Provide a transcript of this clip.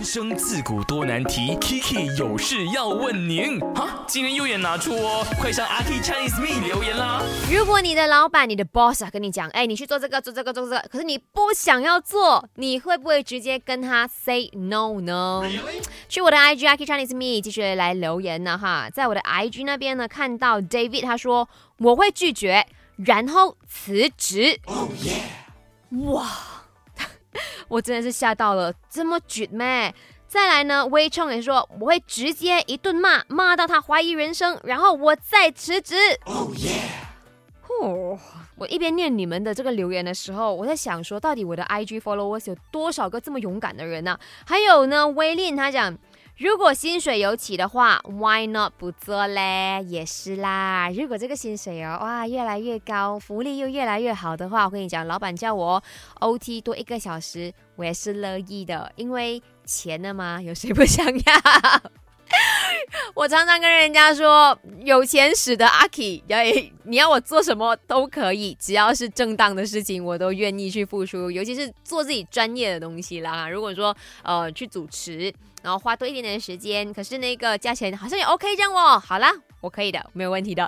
人生自古多难题，Kiki 有事要问您。哈，今天右眼拿出哦，快上阿 K Chinese Me 留言啦。如果你的老板、你的 boss 啊跟你讲，哎，你去做这个、做这个、做这个，可是你不想要做，你会不会直接跟他 say no 呢？去我的 IG 阿 K Chinese Me 继续来留言呢哈，在我的 IG 那边呢看到 David 他说我会拒绝，然后辞职。哇！我真的是吓到了，这么绝咩？再来呢，微冲也说我会直接一顿骂，骂到他怀疑人生，然后我再辞职。哦耶！嚯，我一边念你们的这个留言的时候，我在想说，到底我的 IG followers 有多少个这么勇敢的人呢？还有呢，威廉他讲。如果薪水有起的话，Why not 不做嘞？也是啦。如果这个薪水哦，哇，越来越高，福利又越来越好的话，我跟你讲，老板叫我 OT 多一个小时，我也是乐意的，因为钱了嘛，有谁不想要？我常常跟人家说，有钱使得阿 K，哎，你要我做什么都可以，只要是正当的事情，我都愿意去付出，尤其是做自己专业的东西啦。如果说呃去主持。然后花多一点点时间，可是那个价钱好像也 OK 这样哦。好啦，我可以的，没有问题的。